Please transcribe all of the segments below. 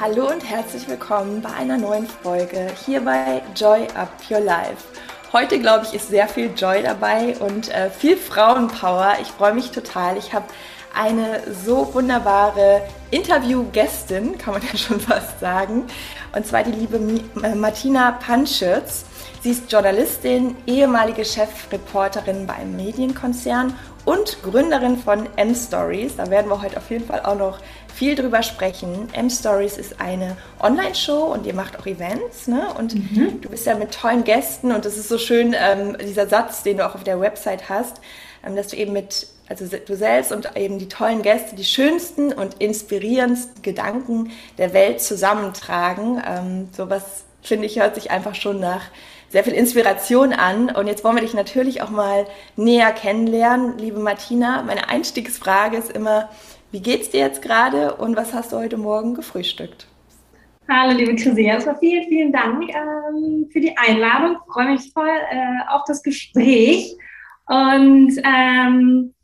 Hallo und herzlich willkommen bei einer neuen Folge hier bei Joy Up Your Life. Heute, glaube ich, ist sehr viel Joy dabei und äh, viel Frauenpower. Ich freue mich total. Ich habe eine so wunderbare Interviewgästin, kann man ja schon fast sagen. Und zwar die liebe äh, Martina Panschitz. Sie ist Journalistin, ehemalige Chefreporterin bei einem Medienkonzern und Gründerin von M-Stories. Da werden wir heute auf jeden Fall auch noch viel drüber sprechen. M-Stories ist eine Online-Show und ihr macht auch Events. Ne? Und mhm. du bist ja mit tollen Gästen und es ist so schön, ähm, dieser Satz, den du auch auf der Website hast, ähm, dass du eben mit, also du selbst und eben die tollen Gäste die schönsten und inspirierendsten Gedanken der Welt zusammentragen. Ähm, sowas, finde ich, hört sich einfach schon nach sehr viel Inspiration an. Und jetzt wollen wir dich natürlich auch mal näher kennenlernen, liebe Martina. Meine Einstiegsfrage ist immer, wie geht's dir jetzt gerade und was hast du heute Morgen gefrühstückt? Hallo, liebe Chrissy. Erstmal vielen, vielen Dank ähm, für die Einladung. Ich freue mich voll äh, auf das Gespräch. Und ähm,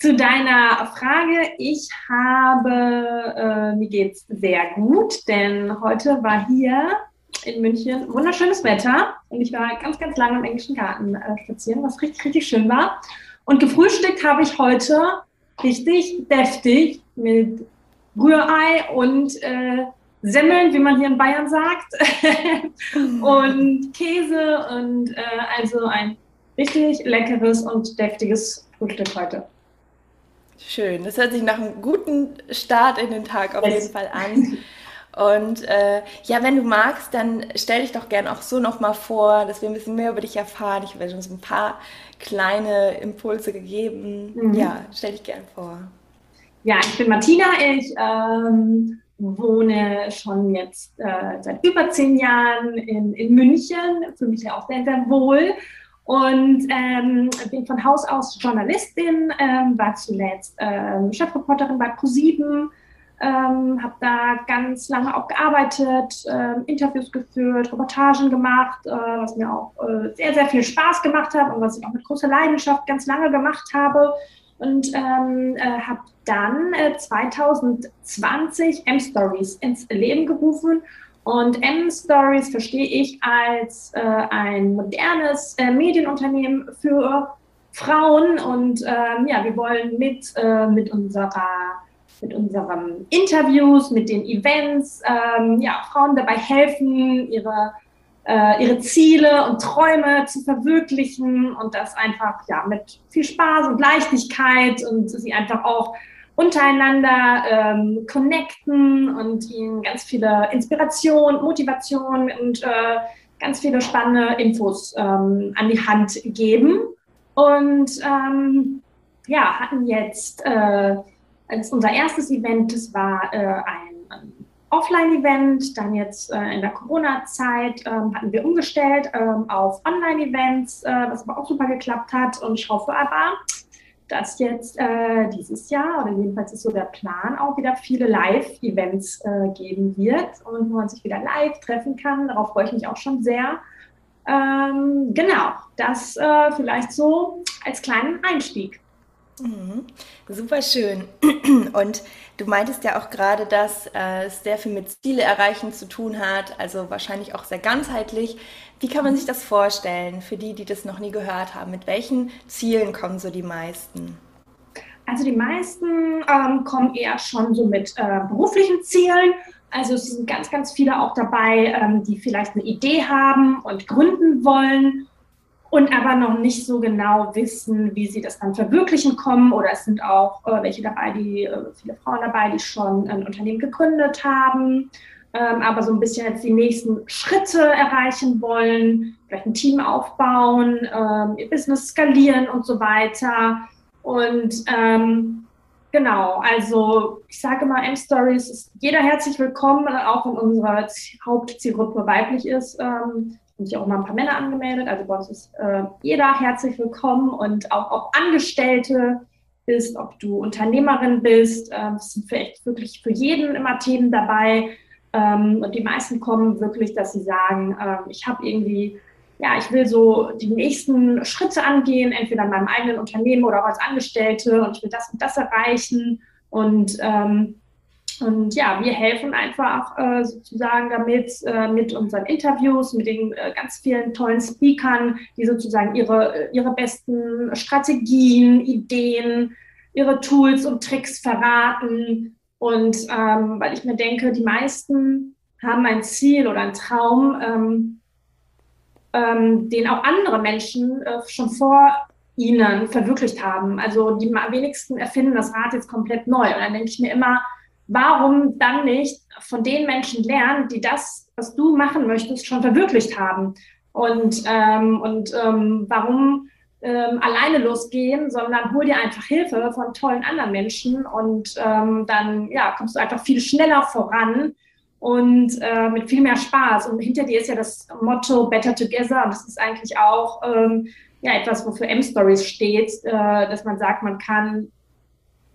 zu deiner Frage, ich habe, äh, mir geht's sehr gut, denn heute war hier in München wunderschönes Wetter und ich war ganz, ganz lange im englischen Garten äh, spazieren, was richtig, richtig schön war. Und gefrühstückt habe ich heute richtig deftig mit Rührei und äh, Semmeln, wie man hier in Bayern sagt, und Käse und äh, also ein richtig leckeres und deftiges Frühstück heute. Schön, das hört sich nach einem guten Start in den Tag auf yes. jeden Fall an. Und äh, ja, wenn du magst, dann stell dich doch gerne auch so nochmal vor, dass wir ein bisschen mehr über dich erfahren. Ich werde uns ein paar kleine Impulse gegeben. Mhm. Ja, stell dich gerne vor. Ja, ich bin Martina. Ich ähm, wohne schon jetzt äh, seit über zehn Jahren in, in München. Fühle mich ja auch sehr, sehr wohl. Und ähm, bin von Haus aus Journalistin, ähm, war zuletzt ähm, Chefreporterin bei ProSieben ähm, habe da ganz lange auch gearbeitet, äh, Interviews geführt, Reportagen gemacht, äh, was mir auch äh, sehr, sehr viel Spaß gemacht hat und was ich auch mit großer Leidenschaft ganz lange gemacht habe. Und ähm, äh, habe dann 2020 äh, M-Stories ins Leben gerufen. Und M-Stories verstehe ich als äh, ein modernes Medienunternehmen für Frauen. Und ähm, ja, wir wollen mit, mit unserer mit unseren Interviews, mit den Events, ähm, ja, Frauen dabei helfen, ihre, äh, ihre Ziele und Träume zu verwirklichen und das einfach ja, mit viel Spaß und Leichtigkeit und sie einfach auch untereinander ähm, connecten und ihnen ganz viele Inspiration, Motivation und äh, ganz viele spannende Infos ähm, an die Hand geben. Und ähm, ja, hatten jetzt äh, als unser erstes Event, das war äh, ein, ein Offline-Event, dann jetzt äh, in der Corona-Zeit ähm, hatten wir umgestellt ähm, auf Online-Events, äh, was aber auch super geklappt hat. Und ich hoffe aber, dass jetzt äh, dieses Jahr, oder jedenfalls ist so der Plan, auch wieder viele Live-Events äh, geben wird und wo man sich wieder live treffen kann. Darauf freue ich mich auch schon sehr. Ähm, genau, das äh, vielleicht so als kleinen Einstieg. Mhm. Super schön. Und du meintest ja auch gerade, dass äh, es sehr viel mit Ziele erreichen zu tun hat, also wahrscheinlich auch sehr ganzheitlich. Wie kann man sich das vorstellen für die, die das noch nie gehört haben? Mit welchen Zielen kommen so die meisten? Also die meisten ähm, kommen eher schon so mit äh, beruflichen Zielen. Also es sind ganz, ganz viele auch dabei, ähm, die vielleicht eine Idee haben und gründen wollen und aber noch nicht so genau wissen, wie sie das dann verwirklichen kommen. Oder es sind auch äh, welche dabei, die, äh, viele Frauen dabei, die schon ein Unternehmen gegründet haben, ähm, aber so ein bisschen jetzt die nächsten Schritte erreichen wollen, vielleicht ein Team aufbauen, ähm, ihr Business skalieren und so weiter. Und ähm, genau, also ich sage mal, M-Stories ist jeder herzlich willkommen, auch wenn unsere Hauptzielgruppe weiblich ist. Sind sich auch mal ein paar Männer angemeldet. Also bei uns ist äh, jeder herzlich willkommen und auch ob Angestellte bist, ob du Unternehmerin bist. Äh, sind vielleicht wirklich für jeden immer Themen dabei. Ähm, und die meisten kommen wirklich, dass sie sagen, äh, ich habe irgendwie ja, ich will so die nächsten Schritte angehen, entweder in meinem eigenen Unternehmen oder auch als Angestellte und ich will das und das erreichen. Und, ähm, und ja, wir helfen einfach äh, sozusagen damit, äh, mit unseren Interviews, mit den äh, ganz vielen tollen Speakern, die sozusagen ihre, ihre besten Strategien, Ideen, ihre Tools und Tricks verraten. Und ähm, weil ich mir denke, die meisten haben ein Ziel oder einen Traum, ähm, ähm, den auch andere Menschen äh, schon vor ihnen verwirklicht haben. Also die wenigsten erfinden das Rad jetzt komplett neu. Und dann denke ich mir immer, warum dann nicht von den Menschen lernen, die das, was du machen möchtest, schon verwirklicht haben? Und, ähm, und ähm, warum ähm, alleine losgehen, sondern hol dir einfach Hilfe von tollen anderen Menschen und ähm, dann ja, kommst du einfach viel schneller voran und äh, mit viel mehr Spaß. Und hinter dir ist ja das Motto Better Together und das ist eigentlich auch ähm, ja, etwas, wofür M-Stories steht, äh, dass man sagt, man kann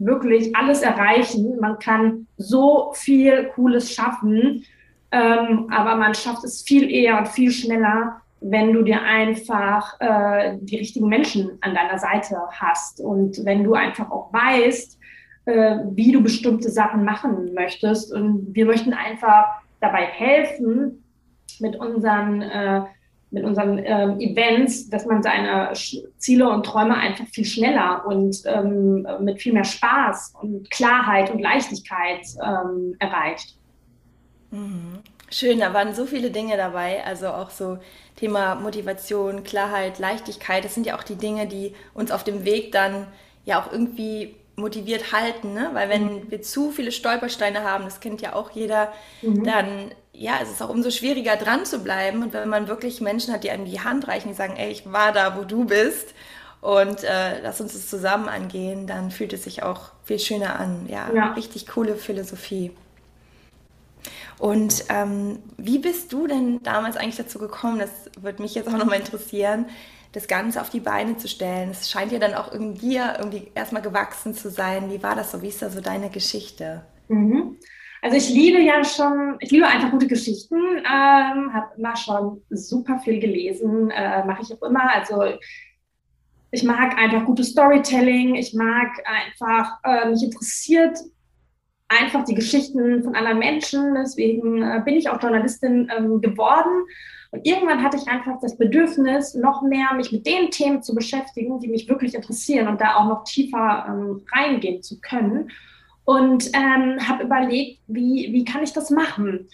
wirklich alles erreichen, man kann so viel Cooles schaffen, ähm, aber man schafft es viel eher und viel schneller, wenn du dir einfach äh, die richtigen Menschen an deiner Seite hast und wenn du einfach auch weißt, äh, wie du bestimmte Sachen machen möchtest. Und wir möchten einfach dabei helfen mit unseren, äh, mit unseren äh, Events, dass man seine Ziele und Träume einfach viel schneller und ähm, mit viel mehr Spaß und Klarheit und Leichtigkeit ähm, erreicht. Mhm. Schön, da waren so viele Dinge dabei, also auch so Thema Motivation, Klarheit, Leichtigkeit. Das sind ja auch die Dinge, die uns auf dem Weg dann ja auch irgendwie motiviert halten, ne? Weil wenn mhm. wir zu viele Stolpersteine haben, das kennt ja auch jeder, mhm. dann ja, es ist auch umso schwieriger dran zu bleiben. Und wenn man wirklich Menschen hat, die einem die Hand reichen, die sagen, ey, ich war da, wo du bist und äh, lass uns das zusammen angehen, dann fühlt es sich auch viel schöner an. Ja, ja. richtig coole Philosophie. Und ähm, wie bist du denn damals eigentlich dazu gekommen? Das würde mich jetzt auch nochmal interessieren das Ganze auf die Beine zu stellen. Es scheint ja dann auch in dir irgendwie erstmal gewachsen zu sein. Wie war das so? Wie ist da so deine Geschichte? Mhm. Also ich liebe ja schon, ich liebe einfach gute Geschichten, ähm, habe immer schon super viel gelesen, äh, mache ich auch immer. Also ich mag einfach gutes Storytelling, ich mag einfach, äh, mich interessiert einfach die Geschichten von anderen Menschen. Deswegen äh, bin ich auch Journalistin ähm, geworden und irgendwann hatte ich einfach das Bedürfnis, noch mehr mich mit den Themen zu beschäftigen, die mich wirklich interessieren und da auch noch tiefer ähm, reingehen zu können. Und ähm, habe überlegt, wie, wie kann ich das machen?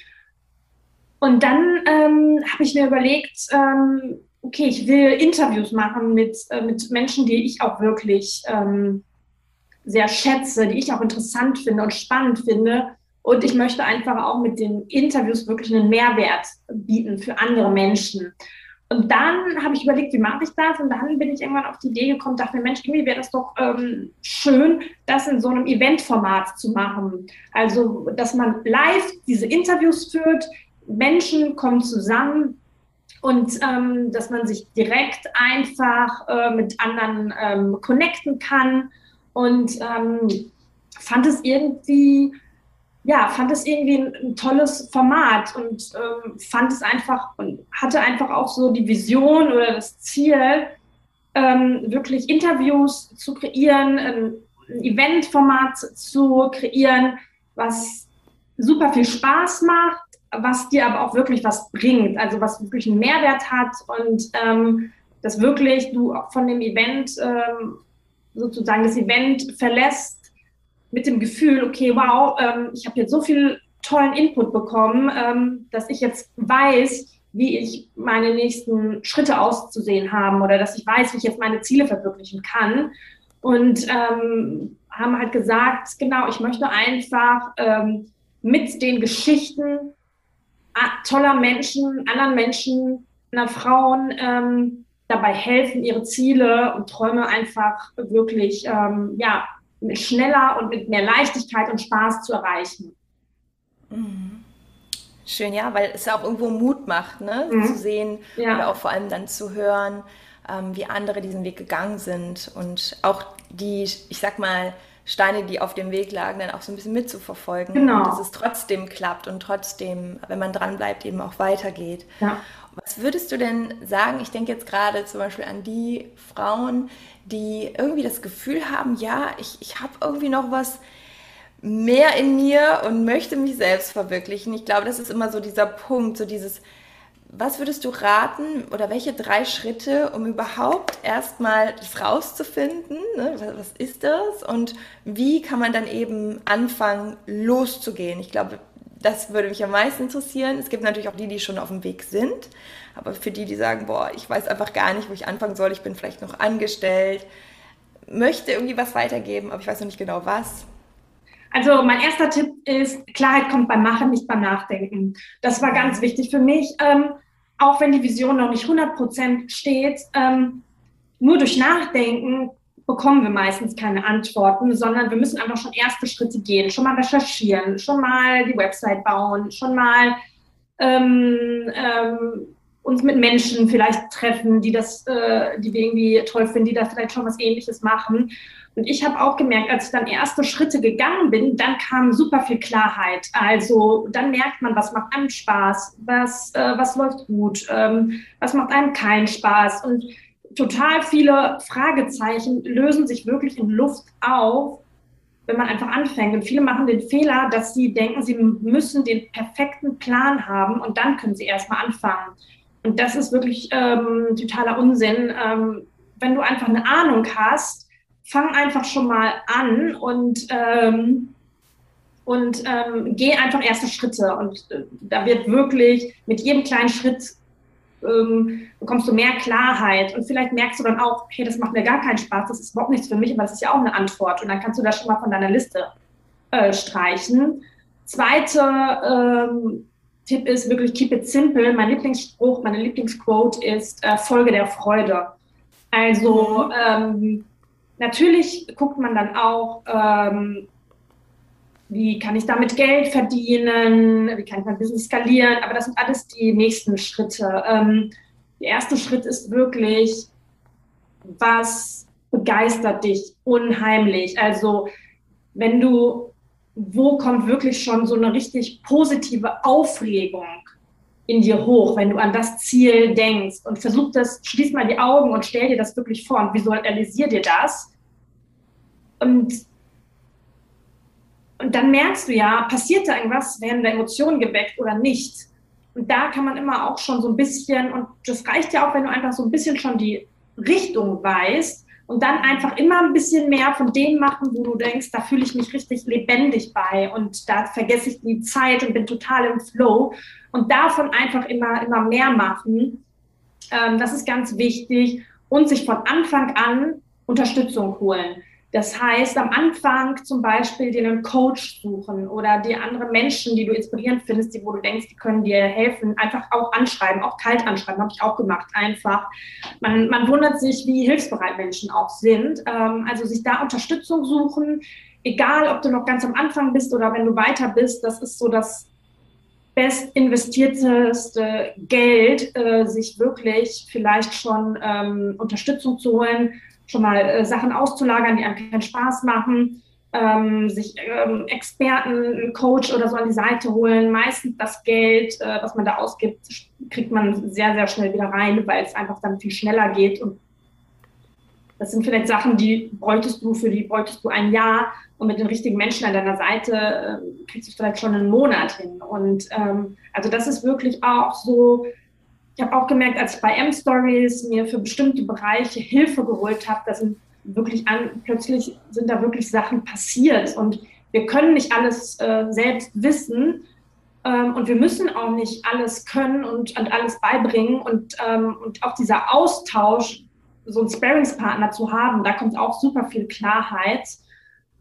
Und dann ähm, habe ich mir überlegt, ähm, okay, ich will Interviews machen mit, äh, mit Menschen, die ich auch wirklich ähm, sehr schätze, die ich auch interessant finde und spannend finde und ich möchte einfach auch mit den Interviews wirklich einen Mehrwert bieten für andere Menschen. Und dann habe ich überlegt, wie mache ich das? Und dann bin ich irgendwann auf die Idee gekommen, dachte mir, Mensch, irgendwie wäre das doch ähm, schön, das in so einem Eventformat zu machen. Also, dass man live diese Interviews führt, Menschen kommen zusammen und ähm, dass man sich direkt einfach äh, mit anderen ähm, connecten kann. Und ähm, fand es irgendwie ja, fand es irgendwie ein, ein tolles Format und ähm, fand es einfach und hatte einfach auch so die Vision oder das Ziel, ähm, wirklich Interviews zu kreieren, ein, ein Eventformat zu kreieren, was super viel Spaß macht, was dir aber auch wirklich was bringt, also was wirklich einen Mehrwert hat und ähm, dass wirklich du von dem Event ähm, sozusagen das Event verlässt mit dem Gefühl, okay, wow, ähm, ich habe jetzt so viel tollen Input bekommen, ähm, dass ich jetzt weiß, wie ich meine nächsten Schritte auszusehen haben oder dass ich weiß, wie ich jetzt meine Ziele verwirklichen kann. Und ähm, haben halt gesagt, genau, ich möchte einfach ähm, mit den Geschichten toller Menschen, anderen Menschen, einer Frauen ähm, dabei helfen, ihre Ziele und Träume einfach wirklich ähm, ja, schneller und mit mehr Leichtigkeit und Spaß zu erreichen. Mhm. Schön, ja, weil es auch irgendwo Mut macht, ne? Mhm. zu sehen ja. oder auch vor allem dann zu hören, ähm, wie andere diesen Weg gegangen sind und auch die, ich sag mal, Steine, die auf dem Weg lagen, dann auch so ein bisschen mitzuverfolgen. Genau. Dass es trotzdem klappt und trotzdem, wenn man dran bleibt, eben auch weitergeht. Ja. Was würdest du denn sagen? Ich denke jetzt gerade zum Beispiel an die Frauen, die irgendwie das Gefühl haben, ja, ich, ich habe irgendwie noch was mehr in mir und möchte mich selbst verwirklichen. Ich glaube, das ist immer so dieser Punkt, so dieses, was würdest du raten oder welche drei Schritte, um überhaupt erstmal das rauszufinden? Ne? Was ist das? Und wie kann man dann eben anfangen, loszugehen? Ich glaube, das würde mich am meisten interessieren. Es gibt natürlich auch die, die schon auf dem Weg sind. Aber für die, die sagen, boah, ich weiß einfach gar nicht, wo ich anfangen soll, ich bin vielleicht noch angestellt, möchte irgendwie was weitergeben, aber ich weiß noch nicht genau was. Also mein erster Tipp ist, Klarheit kommt beim Machen, nicht beim Nachdenken. Das war ganz wichtig für mich. Ähm, auch wenn die Vision noch nicht 100 Prozent steht, ähm, nur durch Nachdenken bekommen wir meistens keine Antworten, sondern wir müssen einfach schon erste Schritte gehen, schon mal recherchieren, schon mal die Website bauen, schon mal ähm, ähm, uns mit Menschen vielleicht treffen, die das, äh, die wir irgendwie toll finden, die da vielleicht schon was Ähnliches machen. Und ich habe auch gemerkt, als ich dann erste Schritte gegangen bin, dann kam super viel Klarheit. Also dann merkt man, was macht einem Spaß, was, äh, was läuft gut, ähm, was macht einem keinen Spaß. Und total viele Fragezeichen lösen sich wirklich in Luft auf, wenn man einfach anfängt. Und viele machen den Fehler, dass sie denken, sie müssen den perfekten Plan haben und dann können sie erstmal anfangen. Und das ist wirklich ähm, totaler Unsinn. Ähm, wenn du einfach eine Ahnung hast, fang einfach schon mal an und, ähm, und ähm, geh einfach erste Schritte. Und äh, da wird wirklich mit jedem kleinen Schritt ähm, bekommst du mehr Klarheit. Und vielleicht merkst du dann auch, hey, das macht mir gar keinen Spaß, das ist überhaupt nichts für mich, aber das ist ja auch eine Antwort. Und dann kannst du das schon mal von deiner Liste äh, streichen. Zweiter ähm, Tipp ist wirklich keep it simple. Mein Lieblingsspruch, meine Lieblingsquote ist äh, Folge der Freude. Also ähm, Natürlich guckt man dann auch, ähm, wie kann ich damit Geld verdienen, wie kann ich mein Business skalieren, aber das sind alles die nächsten Schritte. Ähm, der erste Schritt ist wirklich, was begeistert dich unheimlich? Also wenn du, wo kommt wirklich schon so eine richtig positive Aufregung in dir hoch, wenn du an das Ziel denkst und versuch das, schließ mal die Augen und stell dir das wirklich vor und visualisier dir das. Und, und dann merkst du ja, passiert da irgendwas, werden da Emotionen geweckt oder nicht. Und da kann man immer auch schon so ein bisschen, und das reicht ja auch, wenn du einfach so ein bisschen schon die Richtung weißt und dann einfach immer ein bisschen mehr von dem machen, wo du denkst, da fühle ich mich richtig lebendig bei und da vergesse ich die Zeit und bin total im Flow und davon einfach immer, immer mehr machen. Ähm, das ist ganz wichtig und sich von Anfang an Unterstützung holen. Das heißt, am Anfang zum Beispiel dir einen Coach suchen oder dir andere Menschen, die du inspirierend findest, die, wo du denkst, die können dir helfen, einfach auch anschreiben, auch kalt anschreiben, habe ich auch gemacht, einfach. Man, man wundert sich, wie hilfsbereit Menschen auch sind. Ähm, also sich da Unterstützung suchen, egal ob du noch ganz am Anfang bist oder wenn du weiter bist, das ist so das best investierteste Geld, äh, sich wirklich vielleicht schon ähm, Unterstützung zu holen, schon mal äh, Sachen auszulagern, die einem keinen Spaß machen, ähm, sich ähm, Experten, Coach oder so an die Seite holen. Meistens das Geld, äh, was man da ausgibt, kriegt man sehr, sehr schnell wieder rein, weil es einfach dann viel schneller geht. Und das sind vielleicht Sachen, die bräuchtest du, für die bräuchtest du ein Jahr und mit den richtigen Menschen an deiner Seite äh, kriegst du vielleicht schon einen Monat hin. Und ähm, also das ist wirklich auch so, ich habe auch gemerkt, als ich bei M-Stories mir für bestimmte Bereiche Hilfe geholt habe, dass wirklich an, plötzlich sind da wirklich Sachen passiert und wir können nicht alles äh, selbst wissen ähm, und wir müssen auch nicht alles können und, und alles beibringen und, ähm, und auch dieser Austausch, so einen Sparingspartner zu haben, da kommt auch super viel Klarheit.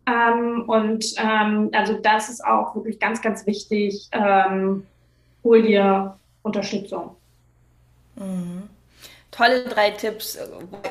Ähm, und ähm, also das ist auch wirklich ganz, ganz wichtig. Ähm, hol dir Unterstützung. Mhm. Tolle drei Tipps.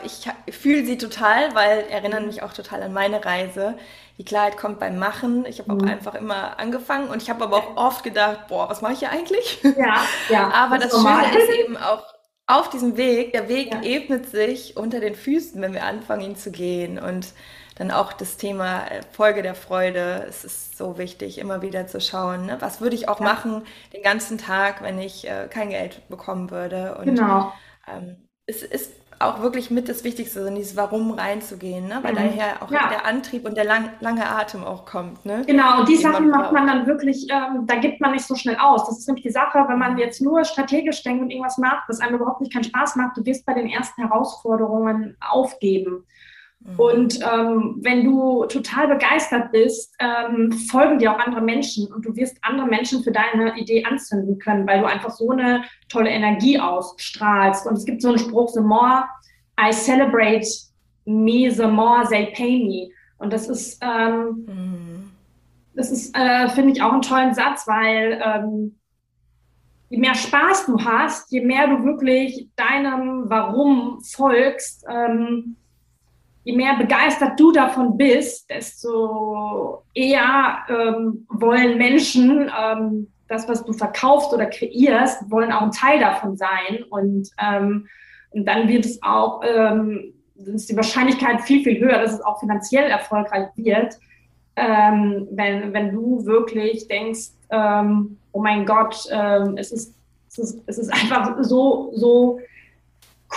Ich fühle sie total, weil erinnern mich auch total an meine Reise. Die Klarheit kommt beim Machen. Ich habe auch mhm. einfach immer angefangen und ich habe aber auch oft gedacht, boah, was mache ich hier eigentlich? Ja, ja. aber das, das Schöne ist eben auch, auf diesem Weg, der Weg ja. ebnet sich unter den Füßen, wenn wir anfangen, ihn zu gehen. Und dann auch das Thema äh, Folge der Freude. Es ist so wichtig, immer wieder zu schauen, ne? was würde ich auch ja. machen den ganzen Tag, wenn ich äh, kein Geld bekommen würde. Und, genau. Ähm, es ist auch wirklich mit das Wichtigste, in dieses Warum reinzugehen, ne? weil mhm. daher auch ja. der Antrieb und der lang, lange Atem auch kommt. Ne? Genau, und die Sachen macht man dann wirklich, ähm, da gibt man nicht so schnell aus. Das ist nämlich die Sache, wenn man jetzt nur strategisch denkt und irgendwas macht, was einem überhaupt nicht keinen Spaß macht, du wirst bei den ersten Herausforderungen aufgeben. Mhm. Und ähm, wenn du total begeistert bist, ähm, folgen dir auch andere Menschen und du wirst andere Menschen für deine Idee anzünden können, weil du einfach so eine tolle Energie ausstrahlst. Und es gibt so einen Spruch, the more I celebrate me, the more they pay me. Und das ist, ähm, mhm. das ist, äh, finde ich, auch einen tollen Satz, weil ähm, je mehr Spaß du hast, je mehr du wirklich deinem Warum folgst, ähm, je mehr begeistert du davon bist, desto eher ähm, wollen Menschen ähm, das, was du verkaufst oder kreierst, wollen auch ein Teil davon sein. Und, ähm, und dann wird es auch, ähm, ist die Wahrscheinlichkeit viel, viel höher, dass es auch finanziell erfolgreich wird, ähm, wenn, wenn du wirklich denkst, ähm, oh mein Gott, es, ist, es, ist, es ist einfach so, so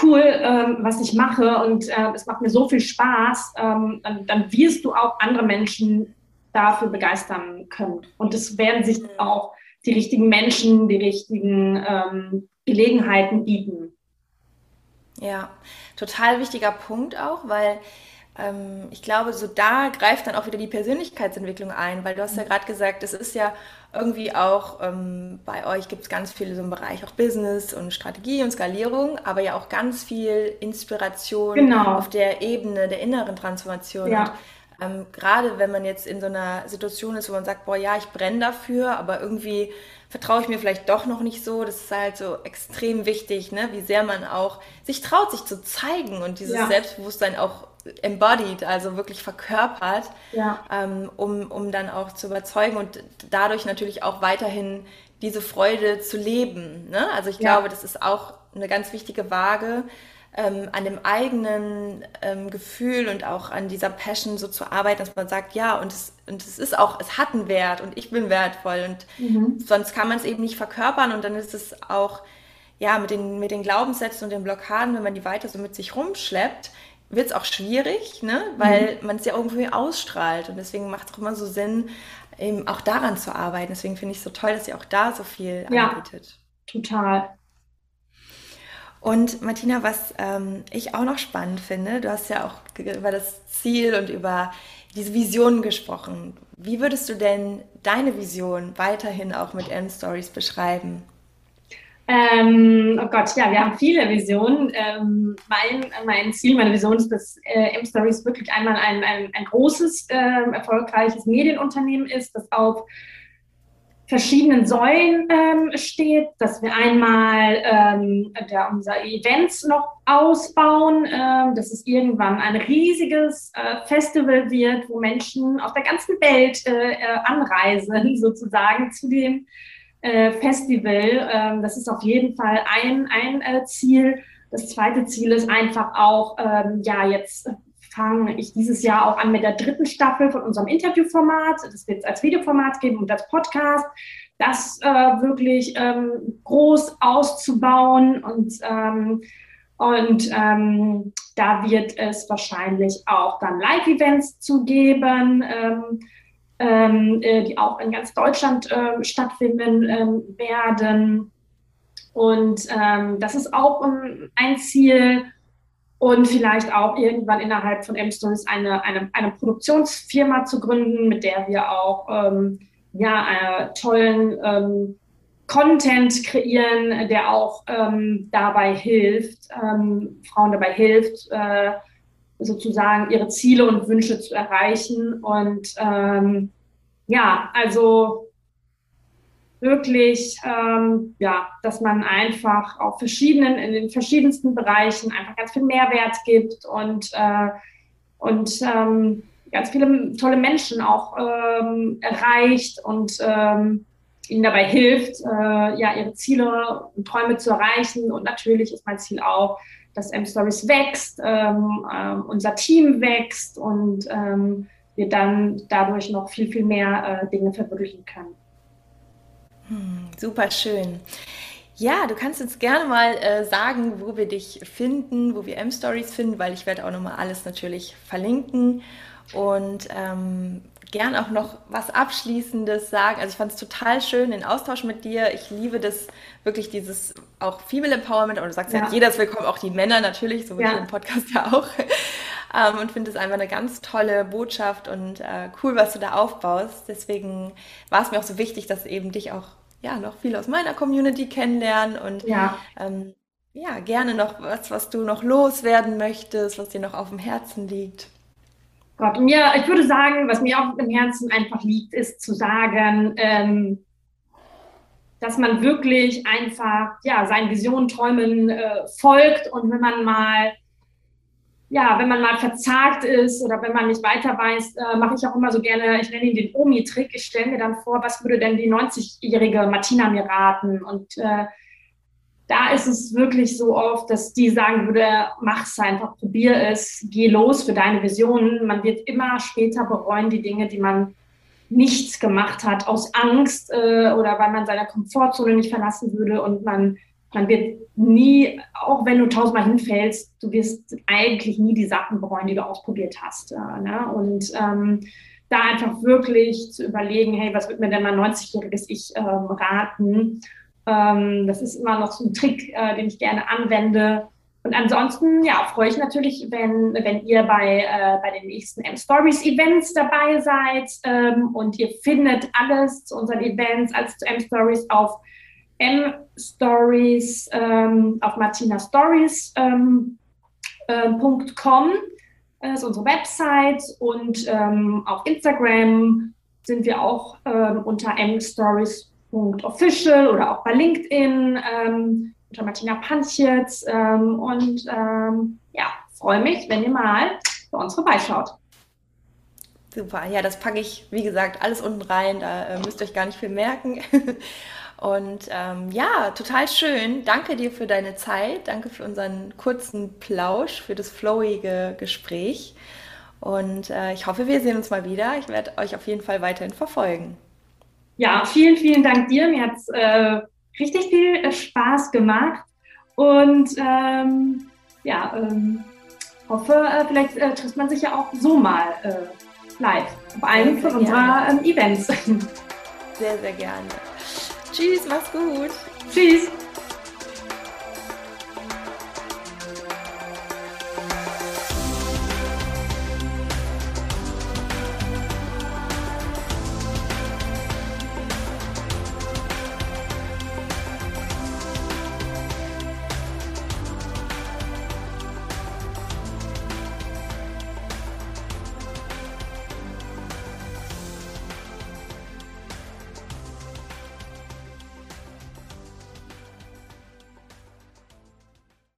cool, ähm, was ich mache und äh, es macht mir so viel Spaß, ähm, dann, dann, wirst du auch andere Menschen dafür begeistern können. Und es werden sich auch die richtigen Menschen, die richtigen ähm, Gelegenheiten bieten. Ja, total wichtiger Punkt auch, weil ähm, ich glaube, so da greift dann auch wieder die Persönlichkeitsentwicklung ein, weil du hast ja gerade gesagt, es ist ja irgendwie auch ähm, bei euch gibt es ganz viel so im Bereich auch Business und Strategie und Skalierung, aber ja auch ganz viel Inspiration genau. auf der Ebene der inneren Transformation. Ja. Und, ähm, gerade wenn man jetzt in so einer Situation ist, wo man sagt, boah, ja, ich brenne dafür, aber irgendwie vertraue ich mir vielleicht doch noch nicht so. Das ist halt so extrem wichtig, ne? wie sehr man auch sich traut, sich zu zeigen und dieses ja. Selbstbewusstsein auch embodied, also wirklich verkörpert, ja. ähm, um, um dann auch zu überzeugen und dadurch natürlich auch weiterhin diese Freude zu leben. Ne? Also ich ja. glaube, das ist auch eine ganz wichtige Waage, ähm, an dem eigenen ähm, Gefühl und auch an dieser Passion so zu arbeiten, dass man sagt, ja, und es, und es ist auch, es hat einen Wert und ich bin wertvoll und mhm. sonst kann man es eben nicht verkörpern und dann ist es auch, ja, mit den, mit den Glaubenssätzen und den Blockaden, wenn man die weiter so mit sich rumschleppt, wird es auch schwierig, ne? weil mhm. man es ja irgendwie ausstrahlt. Und deswegen macht es auch immer so Sinn, eben auch daran zu arbeiten. Deswegen finde ich es so toll, dass ihr auch da so viel ja, anbietet. Total. Und Martina, was ähm, ich auch noch spannend finde, du hast ja auch über das Ziel und über diese Vision gesprochen. Wie würdest du denn deine Vision weiterhin auch mit M-Stories beschreiben? Ähm, oh Gott, ja, wir haben viele Visionen. Ähm, mein, mein Ziel, meine Vision ist, dass äh, M-Stories wirklich einmal ein, ein, ein großes, äh, erfolgreiches Medienunternehmen ist, das auf verschiedenen Säulen ähm, steht, dass wir einmal ähm, der, unser Events noch ausbauen, äh, dass es irgendwann ein riesiges äh, Festival wird, wo Menschen aus der ganzen Welt äh, äh anreisen, sozusagen zu dem Festival. Ähm, das ist auf jeden Fall ein, ein äh, Ziel. Das zweite Ziel ist einfach auch, ähm, ja, jetzt fange ich dieses Jahr auch an mit der dritten Staffel von unserem Interviewformat. Das wird es als Videoformat geben und als Podcast. Das äh, wirklich ähm, groß auszubauen und und ähm, da wird es wahrscheinlich auch dann Live-Events zu geben. Ähm, ähm, äh, die auch in ganz Deutschland äh, stattfinden ähm, werden. Und ähm, das ist auch um, ein Ziel. Und vielleicht auch irgendwann innerhalb von M-Stories eine, eine, eine Produktionsfirma zu gründen, mit der wir auch ähm, ja, äh, tollen ähm, Content kreieren, der auch ähm, dabei hilft, Frauen dabei hilft, äh, sozusagen ihre Ziele und Wünsche zu erreichen. Und ähm, ja, also wirklich, ähm, ja, dass man einfach auf verschiedenen, in den verschiedensten Bereichen einfach ganz viel Mehrwert gibt und, äh, und ähm, ganz viele tolle Menschen auch ähm, erreicht und ähm, ihnen dabei hilft, äh, ja, ihre Ziele und Träume zu erreichen. Und natürlich ist mein Ziel auch, dass M-Stories wächst, ähm, äh, unser Team wächst und ähm, wir dann dadurch noch viel, viel mehr äh, Dinge verwirklichen können. Hm, super schön. Ja, du kannst uns gerne mal äh, sagen, wo wir dich finden, wo wir M-Stories finden, weil ich werde auch nochmal alles natürlich verlinken und ähm, gern auch noch was Abschließendes sagen. Also ich fand es total schön, den Austausch mit dir. Ich liebe das wirklich dieses auch Female Empowerment, aber du sagst ja, ja jeder ist willkommen, auch die Männer natürlich, so wie ja. im Podcast ja auch. ähm, und finde es einfach eine ganz tolle Botschaft und äh, cool, was du da aufbaust. Deswegen war es mir auch so wichtig, dass eben dich auch ja noch viel aus meiner Community kennenlernen und ja. Ähm, ja, gerne noch was, was du noch loswerden möchtest, was dir noch auf dem Herzen liegt. Gott, mir, ich würde sagen, was mir auch im Herzen einfach liegt, ist zu sagen, ähm, dass man wirklich einfach ja, seinen Visionen, Träumen äh, folgt und wenn man mal ja, wenn man mal verzagt ist oder wenn man nicht weiter weiß, äh, mache ich auch immer so gerne, ich nenne ihn den Omi-Trick. Ich stelle mir dann vor, was würde denn die 90-jährige Martina mir raten? Und äh, da ist es wirklich so oft, dass die sagen würde, mach es einfach, probier es, geh los für deine Visionen. Man wird immer später bereuen, die Dinge, die man nichts gemacht hat, aus Angst äh, oder weil man seiner Komfortzone nicht verlassen würde und man man wird nie, auch wenn du tausendmal hinfällst, du wirst eigentlich nie die Sachen bereuen, die du ausprobiert hast. Äh, ne? Und ähm, da einfach wirklich zu überlegen, hey, was wird mir denn mein 90-jähriges Ich ähm, raten? Ähm, das ist immer noch so ein Trick, äh, den ich gerne anwende. Und ansonsten, ja, freue ich natürlich, wenn, wenn ihr bei, äh, bei den nächsten M-Stories-Events dabei seid. Ähm, und ihr findet alles zu unseren Events, alles zu M-Stories auf mstories ähm, auf martinastories.com. Ähm, äh, ist unsere Website und ähm, auf Instagram sind wir auch ähm, unter mstories.official oder auch bei LinkedIn ähm, unter Martina Panchitz ähm, und ähm, ja, freue mich, wenn ihr mal bei uns vorbeischaut. Super, ja, das packe ich, wie gesagt, alles unten rein, da äh, müsst ihr euch gar nicht viel merken. Und ähm, ja, total schön. Danke dir für deine Zeit. Danke für unseren kurzen Plausch, für das flowige Gespräch. Und äh, ich hoffe, wir sehen uns mal wieder. Ich werde euch auf jeden Fall weiterhin verfolgen. Ja, vielen, vielen Dank dir. Mir hat es äh, richtig viel äh, Spaß gemacht. Und ähm, ja, ähm, hoffe, äh, vielleicht äh, trifft man sich ja auch so mal äh, live auf einem von unseren Events. Sehr, sehr gerne. Tschüss, mach's gut. Tschüss.